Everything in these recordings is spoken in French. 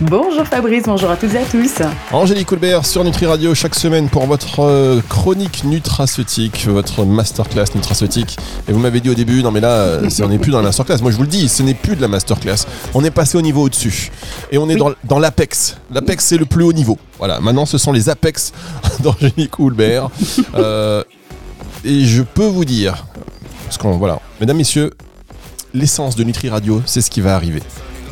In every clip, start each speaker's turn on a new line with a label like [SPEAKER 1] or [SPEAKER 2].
[SPEAKER 1] Bonjour Fabrice, bonjour à toutes et à tous.
[SPEAKER 2] Angélique Coulbert sur Nutri Radio chaque semaine pour votre euh, chronique nutraceutique, votre masterclass nutraceutique. Et vous m'avez dit au début, non mais là, euh, on n'est plus dans la masterclass. Moi je vous le dis, ce n'est plus de la masterclass. On est passé au niveau au-dessus. Et on est dans, dans l'apex. L'apex c'est le plus haut niveau. Voilà, maintenant ce sont les apex d'Angélique Coulbert. Euh, et je peux vous dire, parce qu'on, voilà, mesdames, messieurs, l'essence de Nutri Radio, c'est ce qui va arriver.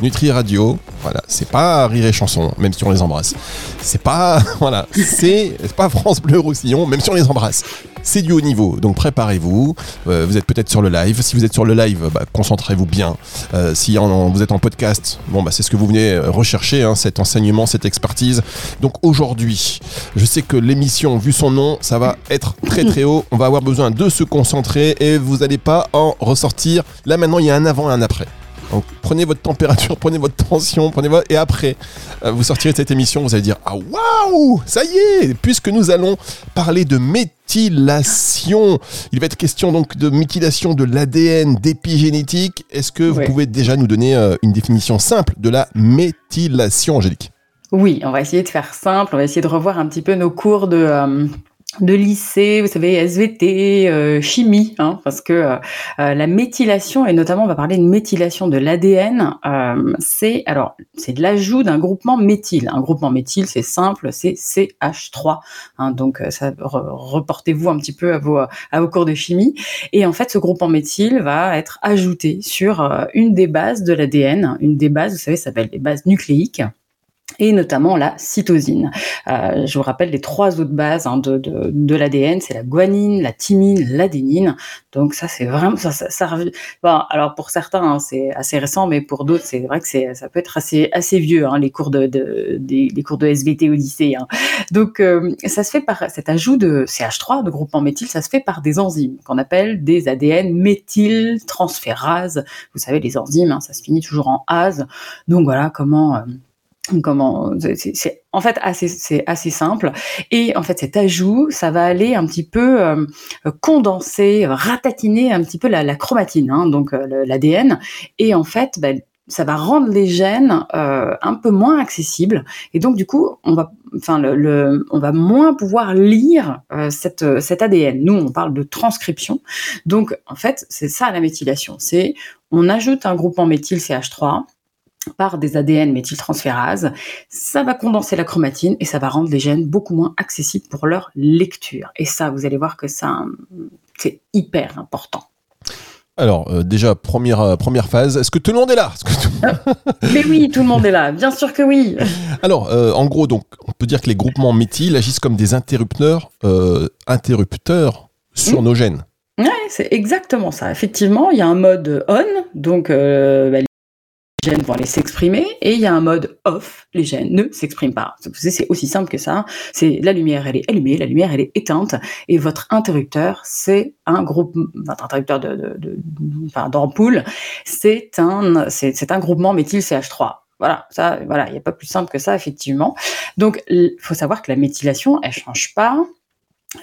[SPEAKER 2] Nutri Radio, voilà, c'est pas rire et chanson, même si on les embrasse. C'est pas, voilà, c'est pas France Bleu Roussillon, même si on les embrasse. C'est du haut niveau, donc préparez-vous. Euh, vous êtes peut-être sur le live. Si vous êtes sur le live, bah, concentrez-vous bien. Euh, si vous êtes en podcast, bah, c'est ce que vous venez rechercher, hein, cet enseignement, cette expertise. Donc aujourd'hui, je sais que l'émission, vu son nom, ça va être très très haut. On va avoir besoin de se concentrer et vous n'allez pas en ressortir. Là maintenant, il y a un avant et un après. Donc prenez votre température, prenez votre tension, prenez votre... et après euh, vous sortirez de cette émission, vous allez dire ah waouh, ça y est, puisque nous allons parler de méthylation. Il va être question donc de méthylation de l'ADN, d'épigénétique. Est-ce que vous pouvez déjà nous donner euh, une définition simple de la méthylation, Angélique?
[SPEAKER 1] Oui, on va essayer de faire simple. On va essayer de revoir un petit peu nos cours de euh, de lycée, vous savez, SVT, euh, chimie, hein, parce que euh, euh, la méthylation, et notamment on va parler de méthylation de l'ADN, c'est alors c'est l'ajout d'un groupement méthyle. Un groupement méthyle, c'est simple, c'est CH3. Hein, donc ça reportez-vous un petit peu à vos à vos cours de chimie. Et en fait, ce groupement méthyle va être ajouté sur une des bases de l'ADN. Une des bases, vous savez, ça s'appelle les bases nucléiques et notamment la cytosine. Euh, je vous rappelle les trois autres bases hein, de, de, l'ADN, c'est la guanine, la thymine, l'adénine. Donc ça, c'est vraiment ça. ça, bon, alors pour certains, hein, c'est assez récent, mais pour d'autres, c'est vrai que c'est ça peut être assez assez vieux hein, les cours de, de des, cours de SVT au lycée. Donc euh, ça se fait par cet ajout de CH3 de groupement méthyle, ça se fait par des enzymes qu'on appelle des ADN méthyltransférases. Vous savez les enzymes, ça se finit toujours en ase. Donc voilà comment euh, comment c'est en fait assez c'est assez simple. Et en fait cet ajout ça va aller un petit peu euh, condenser ratatiner un petit peu la, chromatine hein, donc euh, l'ADN et en fait ben, ça va rendre les gènes euh, un peu moins accessibles. Et donc du coup on va enfin le, on va moins pouvoir lire cette cet ADN nous on parle de transcription. Donc en fait c'est ça la méthylation. C'est on ajoute un groupement méthyl CH3 par des ADN méthyltransférases, ça va condenser la chromatine et ça va rendre les gènes beaucoup moins accessibles pour leur lecture. Et ça, vous allez voir que ça, c'est hyper important.
[SPEAKER 2] Alors, euh, déjà, première, euh, première phase, est-ce que tout le monde est là?
[SPEAKER 1] Euh, Mais oui, tout le monde est là, bien sûr que oui.
[SPEAKER 2] Alors, en gros, donc, on peut dire que les groupements méthyl agissent comme des interrupteurs, interrupteurs sur hmm. nos gènes.
[SPEAKER 1] Ouais, c'est exactement ça. Effectivement, il y a un mode on, donc bah, gènes vont aller s'exprimer et il y a un mode off, les gènes ne s'expriment pas. C'est aussi simple que ça. C'est la lumière, elle est allumée, la lumière, elle est éteinte et votre interrupteur, c'est un groupe, votre interrupteur de, d'ampoule, c'est un, c'est, un groupement méthyl CH3. Voilà, ça, voilà, il n'y a pas plus simple que ça, effectivement. Donc, il faut savoir que la méthylation, elle change pas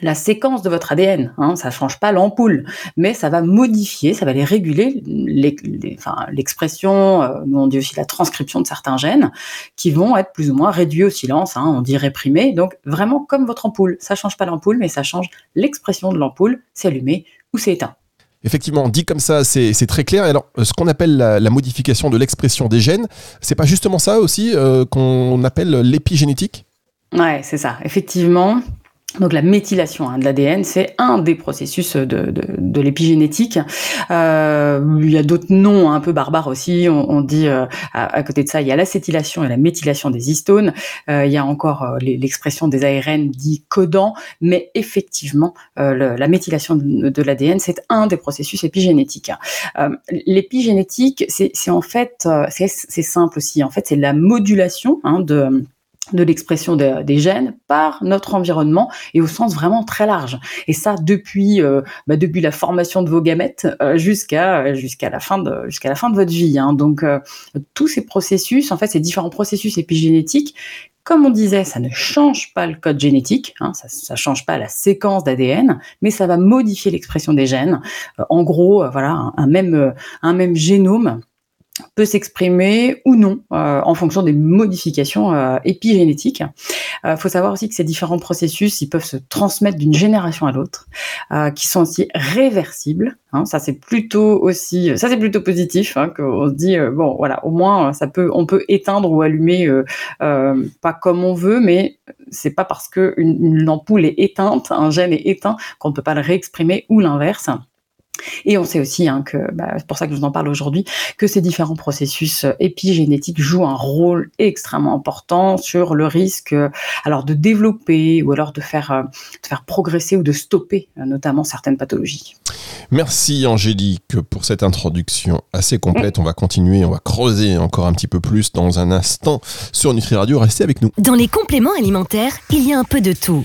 [SPEAKER 1] la séquence de votre ADN. Hein, ça change pas l'ampoule, mais ça va modifier, ça va les réguler l'expression, euh, nous on dit aussi la transcription de certains gènes, qui vont être plus ou moins réduits au silence, hein, on dit réprimés. Donc vraiment comme votre ampoule, ça change pas l'ampoule, mais ça change l'expression de l'ampoule, c'est allumé ou c'est éteint.
[SPEAKER 2] Effectivement, dit comme ça, c'est très clair. Alors, ce qu'on appelle la, modification de l'expression des gènes, c'est pas justement ça aussi euh, qu'on appelle l'épigénétique?
[SPEAKER 1] Ouais, c'est ça. Effectivement, donc la méthylation hein, de l'ADN, c'est un des processus de, de, l'épigénétique. Euh, il y a d'autres noms un peu barbares aussi. On, on dit euh, à, côté de ça, il y a l'acétylation et la méthylation des histones. Euh, il y a encore euh, l'expression des ARN dit codants, mais effectivement, euh, la méthylation de, de l'ADN, c'est un des processus épigénétiques. L'épigénétique, c'est en fait, c'est simple aussi. En fait, c'est la modulation hein, de de l'expression des gènes par notre environnement et au sens vraiment très large. Et ça depuis euh, bah, depuis la formation de vos gamètes euh, jusqu'à jusqu'à la fin de jusqu'à la fin de votre vie. Hein. Donc euh, tous ces processus, en fait, ces différents processus épigénétiques. Comme on disait, ça ne change pas le code génétique, hein, ça ne change pas la séquence d'ADN, mais ça va modifier l'expression des gènes. en gros, voilà, un même, un même génome peut s'exprimer ou non euh, en fonction des modifications euh, épigénétiques. Il euh, faut savoir aussi que ces différents processus, ils peuvent se transmettre d'une génération à l'autre, qui sont aussi réversibles. Hein, ça c'est plutôt aussi, ça c'est plutôt positif. Hein, qu'on se dit bon voilà, au moins ça peut, on peut éteindre ou allumer pas comme on veut, mais c'est pas parce que une ampoule est éteinte, un gène est éteint qu'on ne peut pas le réexprimer ou l'inverse. Et on sait aussi hein, que, bah, c'est pour ça que je vous en parle aujourd'hui, que ces différents processus euh, épigénétiques jouent un rôle extrêmement important sur le risque, euh, alors de développer ou alors de faire, euh, de faire progresser ou de stopper notamment certaines pathologies.
[SPEAKER 2] Merci Angélique pour cette introduction assez complète. On va continuer, on va creuser encore un petit peu plus dans un instant sur Nutri Radio. Restez avec nous.
[SPEAKER 3] Dans les compléments alimentaires, il y a un peu de tout.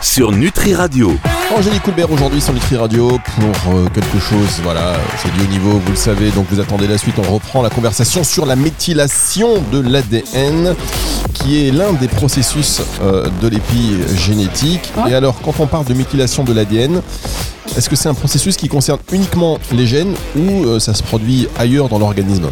[SPEAKER 4] sur Nutri Radio.
[SPEAKER 2] Angélique Coulbert aujourd'hui sur Nutri Radio pour euh, quelque chose, voilà, c'est du haut niveau, vous le savez, donc vous attendez la suite, on reprend la conversation sur la méthylation de l'ADN, qui est l'un des processus euh, de l'épigénétique. Et alors, quand on parle de méthylation de l'ADN, est-ce que c'est un processus qui concerne uniquement les gènes ou euh, ça se produit ailleurs dans l'organisme?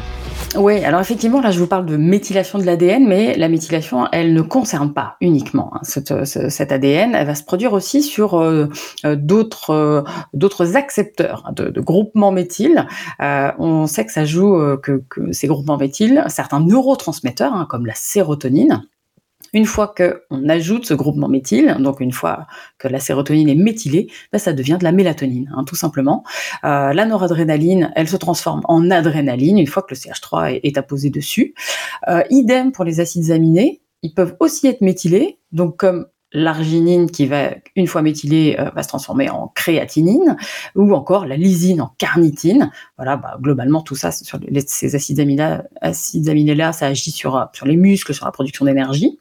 [SPEAKER 1] Oui, alors effectivement, là, je vous parle de méthylation de l'ADN, mais la méthylation, elle ne concerne pas uniquement hein, cet ADN. Elle va se produire aussi sur euh, euh, d'autres euh, d'autres accepteurs hein, de, de groupements méthyl. on sait que ça joue que, que, ces groupements méthyl, certains neurotransmetteurs, hein, comme la sérotonine, une fois qu'on ajoute ce groupement méthyle, donc une fois que la sérotonine est méthylée, bah, ça devient de la mélatonine, hein, tout simplement. Euh, la noradrénaline, elle se transforme en adrénaline une fois que le CH3 est, apposé dessus. Euh, idem pour les acides aminés, ils peuvent aussi être méthylés, donc comme l'arginine qui va, une fois méthylée, euh, va se transformer en créatinine, ou encore la lysine en carnitine. Voilà, bah, globalement, tout ça, ces acides aminés, acides aminés là, ça agit sur, sur les muscles, sur la production d'énergie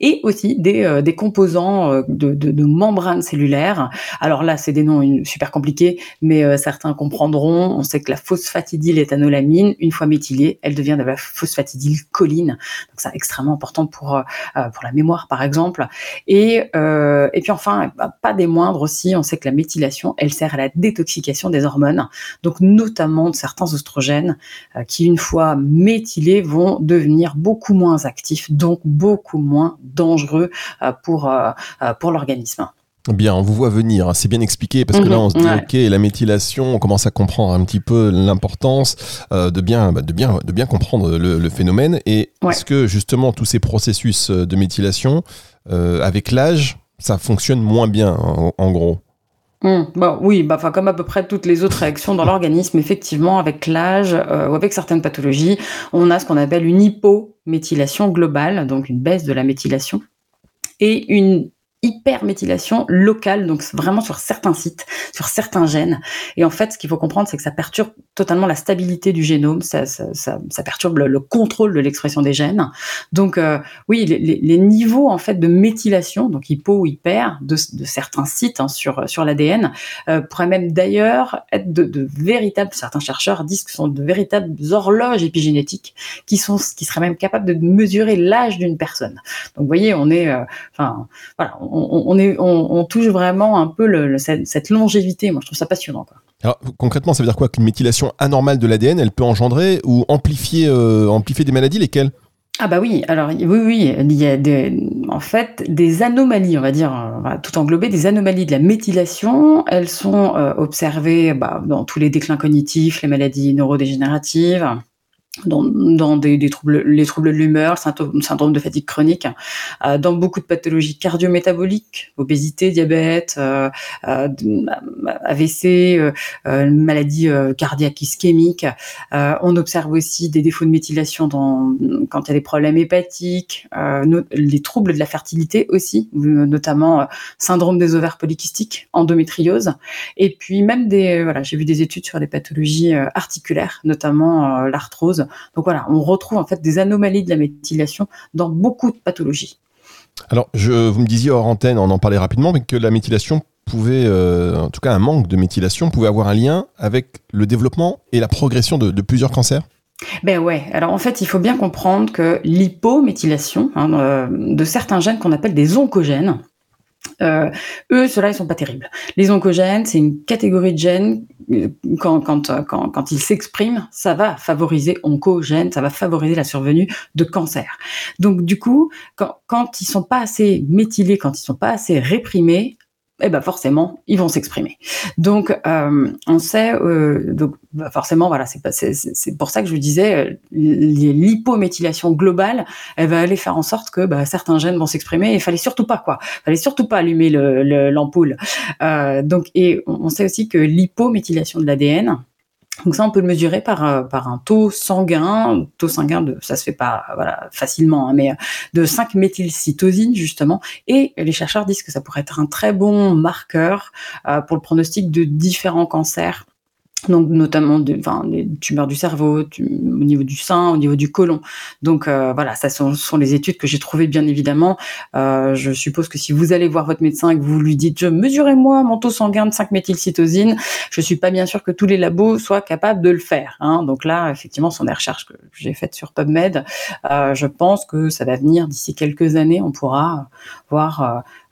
[SPEAKER 1] et aussi des, euh, composants euh, de, membranes cellulaires. Alors là, c'est des noms super compliqués, mais euh, certains comprendront. On sait que la phosphatidyléthanolamine, une fois méthylée, elle devient de la phosphatidylcholine. Donc c'est extrêmement important pour pour la mémoire, par exemple. Et et puis enfin, bah, pas des moindres aussi, on sait que la méthylation, elle sert à la détoxication des hormones, donc notamment de certains oestrogènes qui, une fois méthylés, vont devenir beaucoup moins actifs, donc beaucoup moins moins dangereux euh, pour, euh, euh, pour l'organisme.
[SPEAKER 2] Bien, on vous voit venir, hein. c'est bien expliqué parce que là on se dit mhm, ok la méthylation, on commence à comprendre un petit peu l'importance de bien bah, de bien de bien comprendre le, phénomène et est-ce que justement tous ces processus de méthylation avec l'âge ça fonctionne moins bien en, gros?
[SPEAKER 1] Mmh. Bah, oui, bah, comme à peu près toutes les autres réactions dans l'organisme, effectivement, avec l'âge ou avec certaines pathologies, on a ce qu'on appelle une hypométhylation globale, donc une baisse de la méthylation, et une hyperméthylation locale, donc vraiment sur certains sites, sur certains gènes. Et en fait, ce qu'il faut comprendre, c'est que ça perturbe totalement la stabilité du génome, ça, ça, ça, ça perturbe le, contrôle de l'expression des gènes. Donc euh, oui, les, les, niveaux en fait de méthylation, donc hypo ou hyper, de, de certains sites hein, sur sur l'ADN, euh, pourraient même d'ailleurs être de, de, véritables. Certains chercheurs disent que ce sont de véritables horloges épigénétiques qui sont qui seraient même capables de mesurer l'âge d'une personne. Donc vous voyez, on est, euh, enfin voilà est, on, touche vraiment un peu le, cette, longévité. Moi, je trouve ça passionnant.
[SPEAKER 2] Alors, concrètement, ça veut dire quoi? Qu'une méthylation anormale de l'ADN, elle peut engendrer ou amplifier, euh, amplifier des maladies Lesquelles?
[SPEAKER 1] Ah bah oui, alors oui, oui, il y a des, en fait des anomalies, on va dire, on va tout englober, des anomalies de la méthylation. Elles sont euh, observées bah, dans tous les déclins cognitifs, les maladies neurodégénératives, dans, des, des, troubles, les troubles de l'humeur, syndrome, syndrome de fatigue chronique, euh, dans beaucoup de pathologies cardiométaboliques, obésité, diabète, euh, euh, AVC, maladie cardiaque ischémique. on observe aussi des défauts de méthylation dans, quand il y a des problèmes hépatiques, les troubles de la fertilité aussi, notamment syndrome des ovaires polykystiques, endométriose, et puis même des, j'ai vu des études sur les pathologies articulaires, notamment l'arthrose donc voilà, on retrouve en fait des anomalies de la méthylation dans beaucoup de pathologies.
[SPEAKER 2] Alors, je, vous me disiez hors antenne, on en parlait rapidement, mais que la méthylation pouvait, euh, en tout cas un manque de méthylation, pouvait avoir un lien avec le développement et la progression de, de plusieurs cancers?
[SPEAKER 1] Ben ouais. Alors en fait, il faut bien comprendre que l'hypométhylation hein, euh, de certains gènes qu'on appelle des oncogènes, euh, eux, ceux-là, ils sont pas terribles. Les oncogènes, c'est une catégorie de gènes euh, quand, quand, quand, quand ils s'expriment, ça va favoriser oncogènes, ça va favoriser la survenue de cancer. Donc du coup, quand, quand ils sont pas assez méthylés, quand ils sont pas assez réprimés, eh ben forcément, ils vont s'exprimer. Donc, euh, on sait, euh, donc bah, forcément, voilà, c'est pour ça que je vous disais, euh, l'hypométhylation globale, elle va aller faire en sorte que bah, certains gènes vont s'exprimer. Il fallait surtout pas quoi, fallait surtout pas allumer l'ampoule. Le, euh, donc, et on sait aussi que l'hypométhylation de l'ADN, donc ça, on peut le mesurer par, euh, par un taux sanguin, taux sanguin de, ça se fait pas voilà facilement, hein, mais euh, de 5-méthylcytosine justement. Et les chercheurs disent que ça pourrait être un très bon marqueur euh, pour le pronostic de différents cancers donc notamment des tumeurs du cerveau, au niveau du sein, au niveau du côlon. Donc euh, voilà, ça sont, sont, les études que j'ai trouvées bien évidemment. Euh, je suppose que si vous allez voir votre médecin et que vous lui dites, mesurez-moi mon taux sanguin de 5-méthylcytosine, je suis pas bien sûr que tous les labos soient capables de le faire. Hein. Donc là, effectivement, ce sont des recherches que j'ai faites sur PubMed. Euh, je pense que ça va venir d'ici quelques années. On pourra voir euh,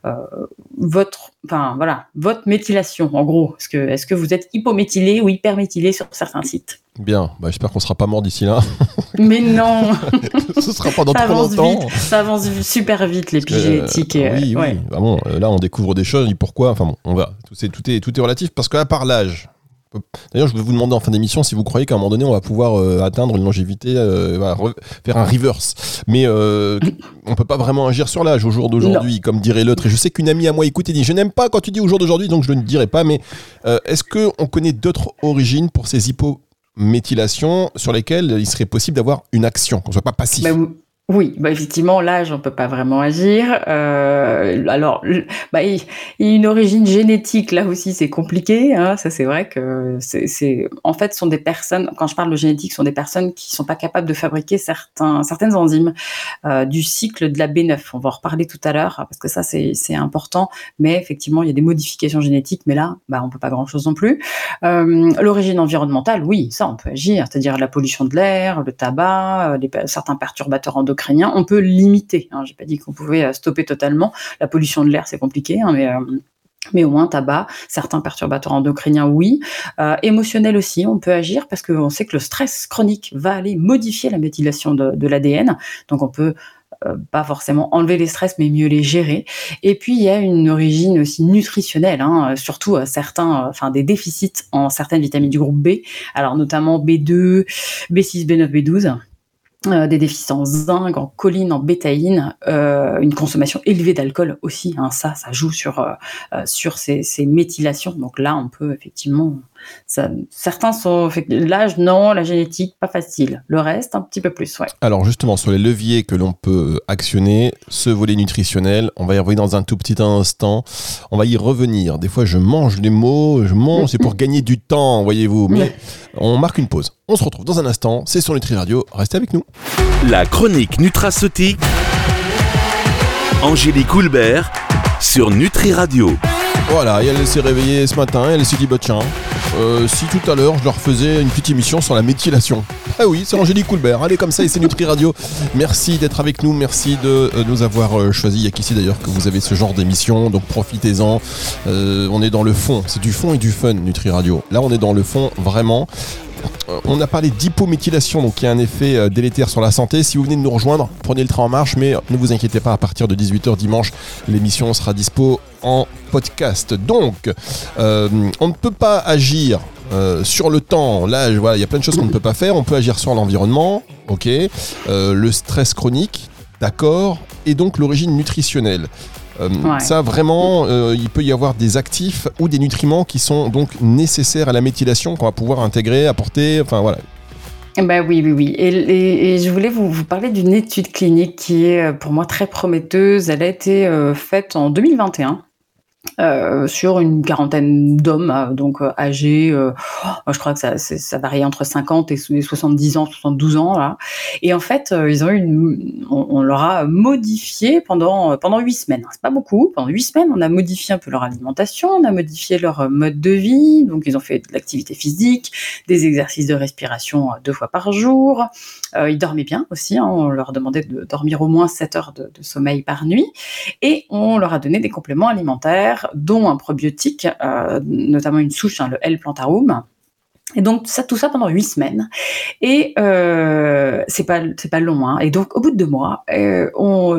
[SPEAKER 1] votre, enfin voilà, votre méthylation en gros. Est-ce que, est-ce que vous êtes hypométhylé ou hyperméthylé sur certains sites?
[SPEAKER 2] Bien, bah, j'espère qu'on sera pas mort d'ici là.
[SPEAKER 1] Mais non
[SPEAKER 2] Ce sera pas dans ça trop longtemps.
[SPEAKER 1] ça avance super vite l'épigénétique.
[SPEAKER 2] Euh, oui, oui. Bah bon, là on découvre des choses. Pourquoi? Enfin bon, on va. Tout est, tout est, tout est relatif parce qu'à part l'âge, D'ailleurs, je vais vous demander en fin d'émission si vous croyez qu'à un moment donné, on va pouvoir euh, atteindre une longévité, euh, faire un reverse. Mais euh, on peut pas vraiment agir sur l'âge au jour d'aujourd'hui, comme dirait l'autre. Et je sais qu'une amie à moi écoute et dit Je n'aime pas quand tu dis au jour d'aujourd'hui, donc je ne dirai pas. Mais euh, est-ce qu'on connaît d'autres origines pour ces hypométhylations sur lesquelles il serait possible d'avoir une action, qu'on soit pas passif?
[SPEAKER 1] Bah, oui, bah effectivement, l'âge, on peut pas vraiment agir. Euh, alors, bah, il, y a une origine génétique, là aussi, c'est compliqué. Hein, ça, c'est vrai que c'est, en fait, sont des personnes. Quand je parle de génétique, sont des personnes qui sont pas capables de fabriquer certains, certaines enzymes euh, du cycle de la B9. On va en reparler tout à l'heure parce que ça, c'est, important. Mais effectivement, il y a des modifications génétiques, mais là, bah, on peut pas grand chose non plus. Euh, l'origine environnementale, oui, ça, on peut agir, c'est-à-dire la pollution de l'air, le tabac, certains perturbateurs endocriniens on peut limiter. Hein. J'ai pas dit qu'on pouvait euh, stopper totalement. La pollution de l'air, c'est compliqué, hein, mais euh, mais au moins tabac, certains perturbateurs endocriniens, oui. Euh, émotionnel aussi, on peut agir parce qu'on sait que le stress chronique va aller modifier la méthylation de, l'ADN. Donc on peut pas forcément enlever les stress, mais mieux les gérer. Et puis il y a une origine aussi nutritionnelle, hein, surtout enfin des déficits en certaines vitamines du groupe B, alors notamment B2, B6, B9, B12 euh, des déficits en zinc, en choline, en bétaïne, euh, une consommation élevée d'alcool aussi. Hein, ça, ça joue sur euh, euh sur ces, ces, méthylations. Donc là, on peut effectivement. Ça, certains sont l'âge non, la génétique pas facile. Le reste un petit peu plus, ouais.
[SPEAKER 2] Alors justement sur les leviers que l'on peut actionner, ce volet nutritionnel, on va y revenir dans un tout petit instant. On va y revenir. Des fois, je mange les mots, je mange, c'est pour gagner du temps, voyez-vous. Mais on marque une pause. On se retrouve dans un instant. C'est sur Nutri Radio. Restez avec nous.
[SPEAKER 4] La chronique nutraceutique. Angélique Houlbert sur Nutri Radio.
[SPEAKER 2] Voilà, elle s'est réveillée ce matin, elle s'est dit bah tiens, euh, si tout à l'heure je leur faisais une petite émission sur la méthylation. Ah oui, c'est Angélique Coulbert, allez comme ça et c'est Nutri Radio. Merci d'être avec nous, merci de euh, nous avoir euh, choisi. Il y a qu'ici d'ailleurs que vous avez ce genre d'émission, donc profitez-en. on est dans le fond, c'est du fond et du fun Nutri Radio. Là on est dans le fond vraiment on a parlé d'hypométhylation, donc qui a un effet euh, délétère sur la santé. Si vous venez de nous rejoindre, prenez le train en marche, mais ne vous inquiétez pas, à partir de 18h dimanche, l'émission sera dispo en podcast. Donc, euh, on ne peut pas agir euh, sur le temps, là, voilà, il y a plein de choses qu'on ne peut pas faire. On peut agir sur l'environnement, le stress chronique, d'accord. Et donc l'origine nutritionnelle. Euh,
[SPEAKER 1] Ouais.
[SPEAKER 2] Ça, vraiment, euh, il peut y avoir des actifs ou des nutriments qui sont donc nécessaires à la méthylation qu'on va pouvoir intégrer, apporter. Enfin voilà.
[SPEAKER 1] Eh Ben oui, oui, oui. Et, et- et je voulais vous, vous parler d'une étude clinique qui est euh, pour moi très prometteuse. Elle a été euh, faite en 2021. Euh, sur une quarantaine d'hommes, euh, donc euh, âgés, je crois que ça, ça varie entre 50 et so- et 70 ans, 72 ans. Là. Et en fait, ils ont on, leur a modifié pendant pendant huit semaines. C'est pas beaucoup. Pendant huit semaines, on a modifié un peu leur alimentation, on a modifié leur mode de vie. Donc, ils ont fait de l'activité physique, des exercices de respiration deux fois par jour. Ils dormaient bien aussi. hein. On leur demandait de dormir au moins 7 heures de sommeil par nuit. Et on leur a donné des compléments alimentaires, dont un probiotique, euh, notamment une souche, hein, le L-plantarum. Et donc tout ça pendant huit semaines. Et euh, c'est pas c'est pas long. Hein. Et donc au bout de deux mois, euh,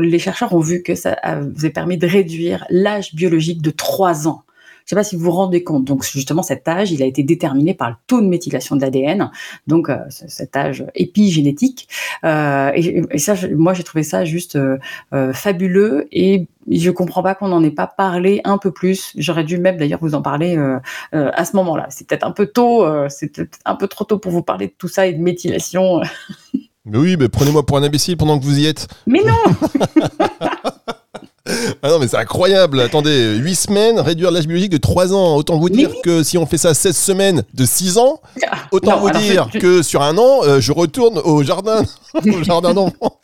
[SPEAKER 1] les chercheurs ont vu que ça avait permis de réduire l'âge biologique de trois ans. Je sais pas si vous vous rendez compte. Donc justement, cet âge, il a été déterminé par le taux de méthylation de l'ADN, donc euh, cet âge épigénétique. Euh, et, et ça, moi, j'ai trouvé ça juste euh, euh, fabuleux et je comprends pas qu'on n'en ait pas parlé un peu plus. J'aurais dû même d'ailleurs vous en parler euh, euh, à ce moment-là. C'est peut-être un peu tôt, euh, c'est peut-être un peu trop tôt pour vous parler de tout ça et de méthylation.
[SPEAKER 2] Mais oui, mais prenez-moi pour un imbécile pendant que vous y êtes.
[SPEAKER 1] Mais non,
[SPEAKER 2] Ah non, mais c'est incroyable. Attendez, 8 semaines, réduire l'âge biologique de 3 ans. Autant vous dire
[SPEAKER 1] oui.
[SPEAKER 2] que si on fait ça 16 semaines de 6 ans, autant
[SPEAKER 1] Non,
[SPEAKER 2] vous dire
[SPEAKER 1] je-
[SPEAKER 2] que sur un an, euh, je retourne au jardin, au jardin d'enfants.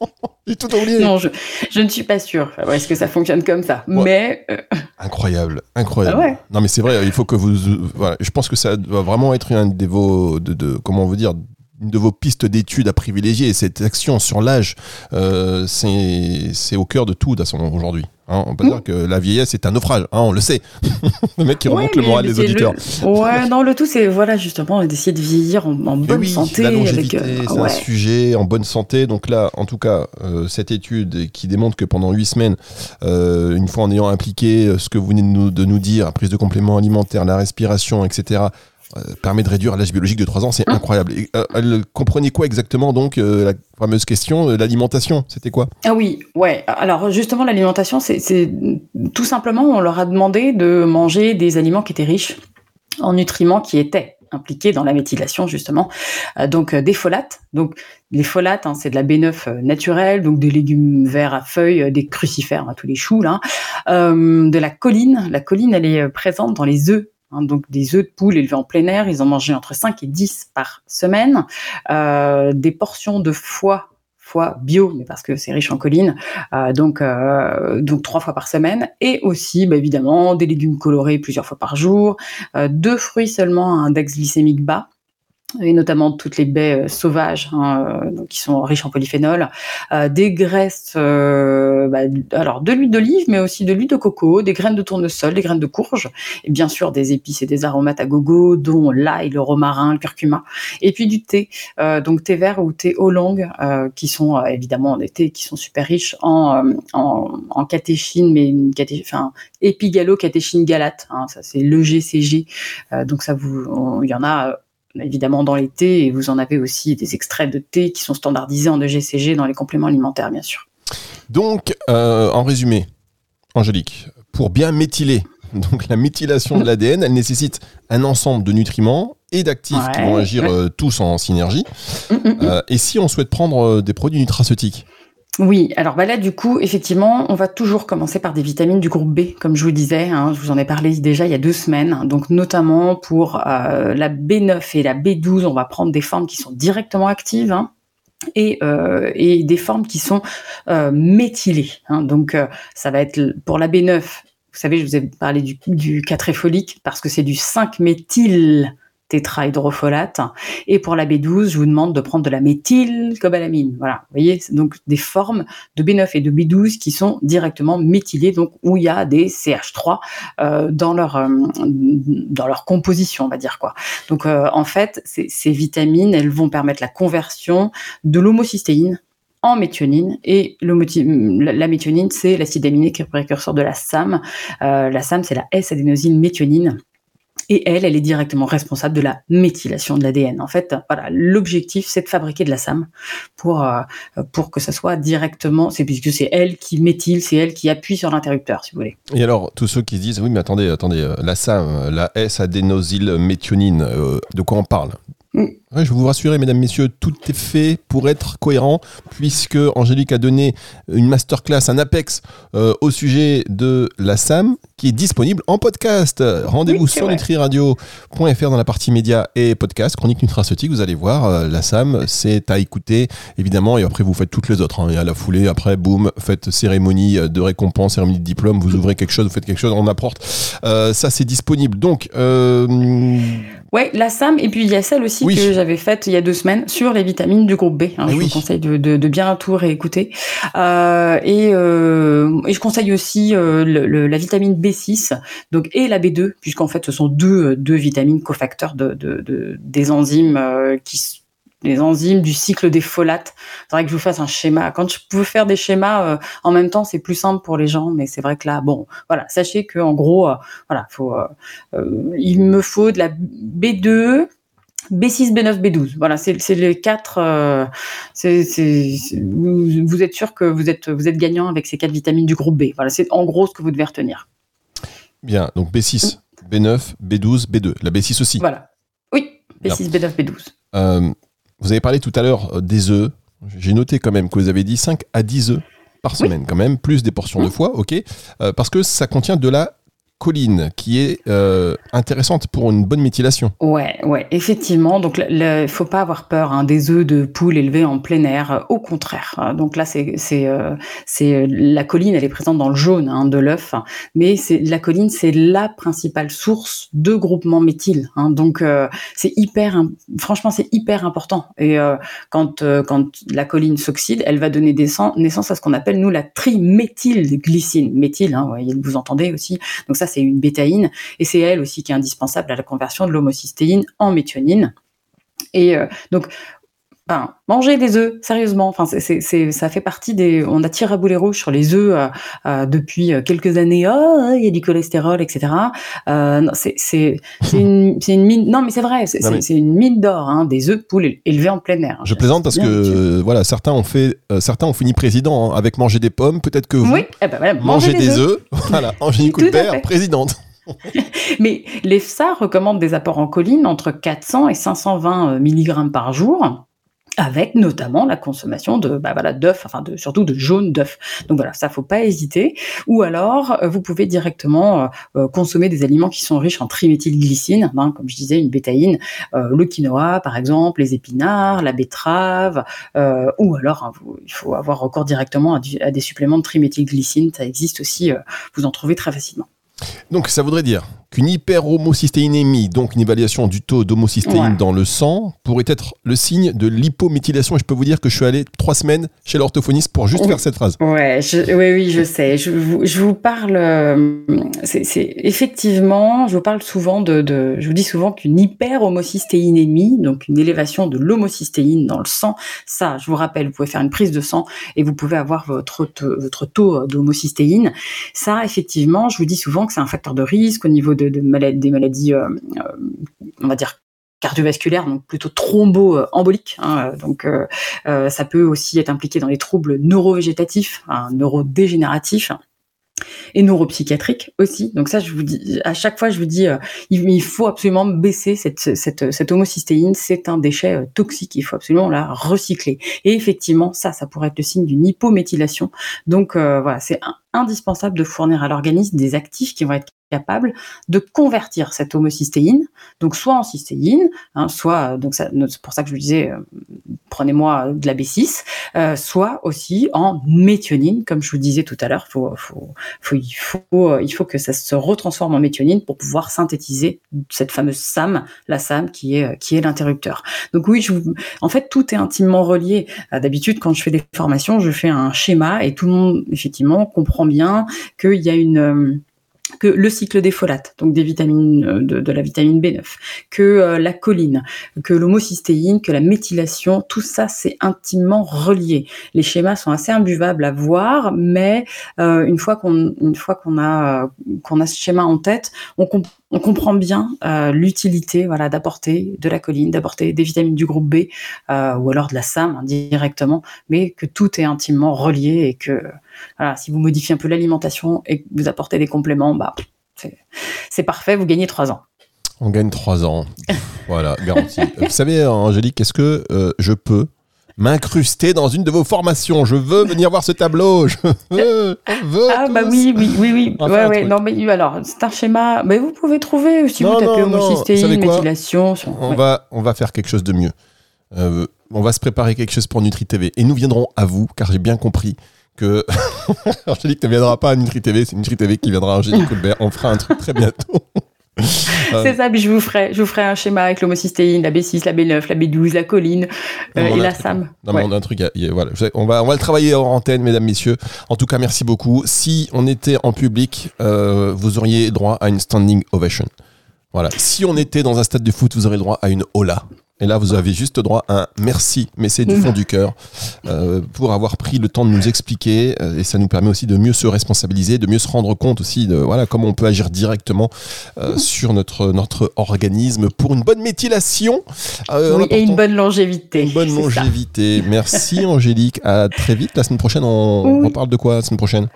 [SPEAKER 2] J'ai tout oublié.
[SPEAKER 1] non, je, je ne suis pas sûre. Enfin, Est-ce que ça fonctionne comme ça?
[SPEAKER 2] Ouais.
[SPEAKER 1] Mais euh,
[SPEAKER 2] Incroyable, incroyable.
[SPEAKER 1] Ah ouais.
[SPEAKER 2] Non, mais c'est vrai, il faut que vous. euh, Voilà, je pense que ça doit vraiment être un de vos. De, de- comment on veut dire une de vos pistes d'études à privilégier. Et cette action sur l'âge, euh, c'est au cœur de tout aujourd'hui. Hein, on peut
[SPEAKER 1] Mm.
[SPEAKER 2] dire que la vieillesse est un naufrage, hein, on le sait. le mec qui
[SPEAKER 1] ouais,
[SPEAKER 2] remonte le moral des
[SPEAKER 1] le-
[SPEAKER 2] auditeurs.
[SPEAKER 1] Ouais, non, le tout, c'est voilà justement d'essayer de vieillir en, bonne
[SPEAKER 2] oui,
[SPEAKER 1] santé.
[SPEAKER 2] la
[SPEAKER 1] avec,
[SPEAKER 2] longévité,
[SPEAKER 1] euh,
[SPEAKER 2] c'est un sujet en bonne santé. Donc là, en tout cas, euh, cette étude qui démontre que pendant huit semaines, euh, une fois en ayant impliqué euh, ce que vous venez de nous, de nous dire, prise de compléments alimentaires, la respiration, etc., permet de réduire l'âge biologique de 3 ans, c'est
[SPEAKER 1] Hum.
[SPEAKER 2] incroyable. Et, euh, elle comprenait quoi exactement donc euh, la fameuse question, euh, l'alimentation, c'était quoi?
[SPEAKER 1] Ah oui, ouais. Alors justement, l'alimentation, c'est tout simplement, on leur a demandé de manger des aliments qui étaient riches en nutriments qui étaient impliqués dans la méthylation justement. Euh, donc euh, des folates. Donc les folates, hein, c'est de la B9 euh, naturelle, donc des légumes verts à feuilles, euh, des crucifères, hein, tous les choux là. Euh, de la choline. La choline, elle est euh, présente dans les œufs. Hein, donc des œufs de poule élevés en plein air, ils en mangeaient entre 5 et 10 par semaine. Euh, des portions de foie foie bio, mais parce que c'est riche en choline, euh, donc euh, donc trois fois par semaine, et aussi bah, évidemment des légumes colorés plusieurs fois par jour, euh, deux fruits seulement à index glycémique bas, et notamment toutes les baies euh, sauvages hein, euh, qui sont riches en polyphénol, euh, des graisses, euh, bah, alors de l'huile d'olive, mais aussi de l'huile de coco, des graines de tournesol, des graines de courge, et bien sûr des épices et des aromates à gogo, dont l'ail, le romarin, le curcuma, et puis du thé, euh, donc thé vert ou thé oolong, qui sont évidemment des thés qui sont super riches en, en, en catéchine, mais une caté, enfin épigalo-catéchine galate, hein, ça c'est le GCG, donc ça vous, il y en a évidemment dans les thés et vous en avez aussi des extraits de thé qui sont standardisés en EGCG dans les compléments alimentaires bien sûr.
[SPEAKER 2] Donc, euh, en résumé, Angélique, pour bien méthyler, donc la méthylation de l'ADN, elle nécessite un ensemble de nutriments et d'actifs qui vont agir
[SPEAKER 1] ouais.
[SPEAKER 2] euh, tous en synergie.
[SPEAKER 1] Mm, mm, mm.
[SPEAKER 2] Euh, et si on souhaite prendre des produits nutraceutiques
[SPEAKER 1] Oui, alors bah là du coup, effectivement, on va toujours commencer par des vitamines du groupe B, comme je vous disais, hein, je vous en ai parlé déjà il y a deux semaines. Donc notamment pour euh, la B9 et la B12, on va prendre des formes qui sont directement actives. hein, et, euh, des formes qui sont euh, méthylées. hein. Donc, euh, ça va être pour la B9. Vous savez, je vous ai parlé du, du catréfolique parce que c'est du 5-méthyl tétrahydrofolate. Et pour la B12, je vous demande de prendre de la méthylcobalamine. Voilà, vous voyez, donc des formes de B9 et de B12 qui sont directement méthylées, donc où il y a des CH3 euh, dans leur euh, dans leur composition, on va dire quoi. Donc euh, en fait, ces, vitamines, elles vont permettre la conversion de l'homocystéine en méthionine et la méthionine c'est l'acide aminé qui est précurseur de la SAM. Euh, la SAM c'est la S-adénosine méthionine et elle, elle est directement responsable de la méthylation de l'ADN. En fait, voilà, l'objectif, c'est de fabriquer de la SAM pour euh, pour que ça soit directement, c'est puisque c'est elle qui méthyle, c'est elle qui appuie sur l'interrupteur, si vous voulez.
[SPEAKER 2] Et alors, tous ceux qui se disent, oui, mais attendez, attendez, euh, la SAM, la S-adénosylméthionine, euh, de quoi on parle?
[SPEAKER 1] Mm.
[SPEAKER 2] Ouais, je vais vous rassurer, mesdames, messieurs, tout est fait pour être cohérent, puisque Angélique a donné une masterclass, un apex euh, au sujet de la SAM, qui est disponible en podcast. Rendez-vous
[SPEAKER 1] Oui,
[SPEAKER 2] sur nutriradio.fr dans la partie médias et podcast, chronique nutraceutique, vous allez voir, euh, la SAM, c'est à écouter, évidemment, et après vous faites toutes les autres. hein. et à la foulée, après, boum, faites cérémonie de récompense, cérémonie de diplôme, vous ouvrez quelque chose, vous faites quelque chose, on apporte. Euh, ça, c'est disponible. Donc, euh,
[SPEAKER 1] Ouais, la SAM, et puis il y a celle aussi
[SPEAKER 2] Oui.
[SPEAKER 1] que j'avais faite il y a deux semaines sur les vitamines du groupe B. hein.
[SPEAKER 2] Eh
[SPEAKER 1] je
[SPEAKER 2] oui.
[SPEAKER 1] vous conseille de, de, de bien tout réécouter. Euh, et, euh, et je conseille aussi euh, le- le- la vitamine B6 donc, et la B2, puisqu'en fait ce sont deux, deux vitamines cofacteurs de, de, de- des enzymes euh, qui les enzymes du cycle des folates. C'est vrai que je vous fasse un schéma. Quand je peux faire des schémas euh, en même temps, c'est plus simple pour les gens, mais c'est vrai que là, bon, voilà, sachez que en gros, euh, voilà, faut, euh, il me faut de la B2, B6, B9, B12. Voilà, c'est les quatre. euh, c'est c'est- c'est- vous, vous êtes sûr que vous êtes vous êtes gagnant avec ces quatre vitamines du groupe B. Voilà, c'est en gros ce que vous devez retenir.
[SPEAKER 2] Bien, donc B6, B9, B12, B2. La B6 aussi.
[SPEAKER 1] Voilà. Oui, B6, B9, B12.
[SPEAKER 2] Euh, vous avez parlé tout à l'heure euh, des œufs. J'ai noté quand même que vous avez dit 5 à 10 œufs par
[SPEAKER 1] Oui.
[SPEAKER 2] semaine, quand même, plus des portions de
[SPEAKER 1] Mhm.
[SPEAKER 2] foie, ok. Euh, parce que ça contient de la choline, qui est euh, intéressante pour une bonne méthylation.
[SPEAKER 1] Ouais, ouais, effectivement. Donc, il faut pas avoir peur hein, des œufs de poule élevés en plein air. euh, Au contraire. hein. Donc là, c'est, c'est, euh, c'est euh, la choline. Elle est présente dans le jaune hein, de l'œuf, mais c'est la choline, c'est la principale source de groupement méthyle. hein. donc, euh, c'est hyper, franchement, c'est hyper important. Et euh, quand euh, quand la choline s'oxyde, elle va donner naissance, naissance à ce qu'on appelle nous la triméthylglycine. Méthyle, ouais, vous entendez aussi. Donc ça, c'est une bétaïne et c'est elle aussi qui est indispensable à la conversion de l'homocystéine en méthionine. Et euh, donc, ben, manger des œufs, sérieusement. Enfin, c'est, c'est, ça fait partie des. On a tiré à boulet rouge sur les œufs euh, euh, depuis euh, quelques années. Oh, il y a du cholestérol, etc. Euh, non, c'est, c'est, c'est une, c'est une mine. Non, mais c'est vrai. C'est,
[SPEAKER 2] mais-
[SPEAKER 1] une mine d'or, hein, des œufs de poule élevés en plein air.
[SPEAKER 2] Je plaisante parce que voilà, certains ont fait, certains ont fini président hein, avec manger des pommes. Peut-être que vous
[SPEAKER 1] Oui, eh ben voilà, manger
[SPEAKER 2] des œufs. voilà, Angélique Coulbert, présidente.
[SPEAKER 1] Mais l'EFSA recommande des apports en choline entre 400 et 520 mg par jour avec notamment la consommation de bah voilà d'œufs, enfin de, surtout de jaune d'œufs. Donc voilà, ça faut pas hésiter. Ou alors, euh, vous pouvez directement euh, euh, consommer des aliments qui sont riches en triméthylglycine, hein, comme je disais, une bétaïne, le quinoa par exemple, les épinards, la betterave, ou alors hein, il faut avoir recours directement à, à des suppléments de triméthylglycine. Ça existe aussi, vous en trouvez très facilement.
[SPEAKER 2] Donc ça voudrait dire qu'une hyperhomocystéinémie, donc une évaluation du taux d'homocystéine
[SPEAKER 1] Ouais.
[SPEAKER 2] dans le sang, pourrait être le signe de l'hypométhylation. Et je peux vous dire que je suis allé trois semaines chez l'orthophoniste pour juste
[SPEAKER 1] Oui.
[SPEAKER 2] faire cette phrase.
[SPEAKER 1] Ouais, je, oui, oui, je sais. Je vous, je vous parle. euh, c'est effectivement, je vous parle souvent de, de je vous dis souvent qu'une hyperhomocystéinémie, donc une élévation de l'homocystéine dans le sang, ça, je vous rappelle, vous pouvez faire une prise de sang et vous pouvez avoir votre votre taux d'homocystéine. Ça, effectivement, je vous dis souvent c'est un facteur de risque au niveau de, de des maladies, euh, euh, on va dire cardiovasculaires, donc plutôt thrombo-emboliques. hein, donc, euh, euh, ça peut aussi être impliqué dans les troubles neurovégétatifs, hein, neurodégénératifs et neuropsychiatriques aussi. Donc ça, je vous dis, à chaque fois, je vous dis, il, faut absolument baisser cette, cette, cette homocystéine. C'est un déchet toxique. Il faut absolument la recycler. Et effectivement, ça, ça pourrait être le signe d'une hypométhylation. Donc voilà, c'est indispensable de fournir à l'organisme des actifs qui vont être capables de convertir cette homocystéine, donc soit en cystéine, hein, soit donc ça- c'est pour ça que je vous disais, euh, prenez-moi de la B6, euh, soit aussi en méthionine, comme je vous disais tout à l'heure, faut, faut, il, faut, euh, il faut que ça se retransforme en méthionine pour pouvoir synthétiser cette fameuse SAM, la SAM qui est, euh, qui est l'interrupteur. Donc oui, en fait, tout est intimement relié. Euh, D'habitude, quand je fais des formations, je fais un schéma et tout le monde, effectivement, comprend bien qu'il y a une... euh, que le cycle des folates, donc des vitamines euh, de, la vitamine B9, que euh, la choline, que l'homocystéine, que la méthylation, tout ça c'est intimement relié. Les schémas sont assez imbuvables à voir, mais une fois qu'on une fois qu'on a qu'on a ce schéma en tête, on, on comprend bien l'utilité voilà d'apporter de la choline, d'apporter des vitamines du groupe B ou alors de la SAM hein, directement, mais que tout est intimement relié et que voilà, si vous modifiez un peu l'alimentation et que vous apportez des compléments, bah, c'est parfait, vous gagnez 3 ans.
[SPEAKER 2] On gagne 3 ans. voilà, garanti. vous savez, Angélique, est-ce que euh, je peux m'incruster dans une de vos formations? Je veux venir voir ce tableau. Je veux.
[SPEAKER 1] ah bah oui, oui, oui, oui. ouais, ouais. Non mais alors c'est un schéma. Mais vous pouvez trouver si vous tapez homocystéine, méthylation.
[SPEAKER 2] On va, on va faire quelque chose de mieux. Euh, on va se préparer quelque chose pour Nutri TV et nous viendrons à vous car j'ai bien compris que Angélique ne viendra pas à Nutri TV, c'est Nutri TV qui viendra à Angélique Coulbert. On fera un truc très bientôt.
[SPEAKER 1] c'est ça, puis je vous ferai, je vous ferai un schéma avec l'homocystéine, la B6, la B9, la B12, la choline euh, et la SAM.
[SPEAKER 2] Non, mais on a un truc, voilà, on va, on va le travailler en antenne, mesdames, messieurs. En tout cas, merci beaucoup. Si on était en public, euh, vous auriez droit à une standing ovation. Voilà. Si on était dans un stade de foot, vous aurez le droit à une hola. Et là, vous avez juste droit à un merci, mais c'est du fond du cœur, euh, pour avoir pris le temps de nous expliquer. Euh, et ça nous permet aussi de mieux se responsabiliser, de mieux se rendre compte aussi de voilà comment on peut agir directement euh, sur notre, notre organisme pour une bonne méthylation.
[SPEAKER 1] oui, et une bonne longévité.
[SPEAKER 2] Une bonne longévité. Merci Angélique. À très vite. La semaine prochaine, on, on parle de quoi la semaine prochaine?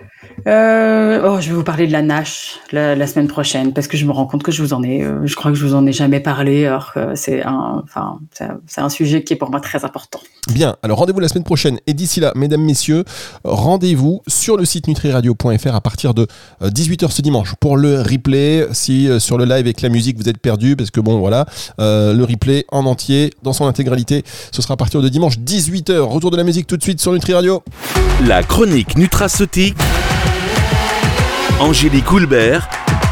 [SPEAKER 1] Euh, oh, je vais vous parler de la Nash la, semaine prochaine parce que je me rends compte que je vous en ai, euh, je crois que je vous en ai jamais parlé, alors que c'est un, enfin, c'est un sujet qui est pour moi très important.
[SPEAKER 2] Bien, alors rendez-vous la semaine prochaine et d'ici là, mesdames, messieurs, rendez-vous sur le site nutriradio.fr à partir de 18h euh, ce dimanche pour le replay. Si euh, sur le live avec la musique vous êtes perdu, parce que bon, voilà, le replay en entier, dans son intégralité, ce sera à partir de dimanche 18h. Retour de la musique tout de suite sur Nutri Radio.
[SPEAKER 4] La chronique nutraceutique. Angélique Houlbert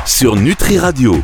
[SPEAKER 4] sur Nutri Radio.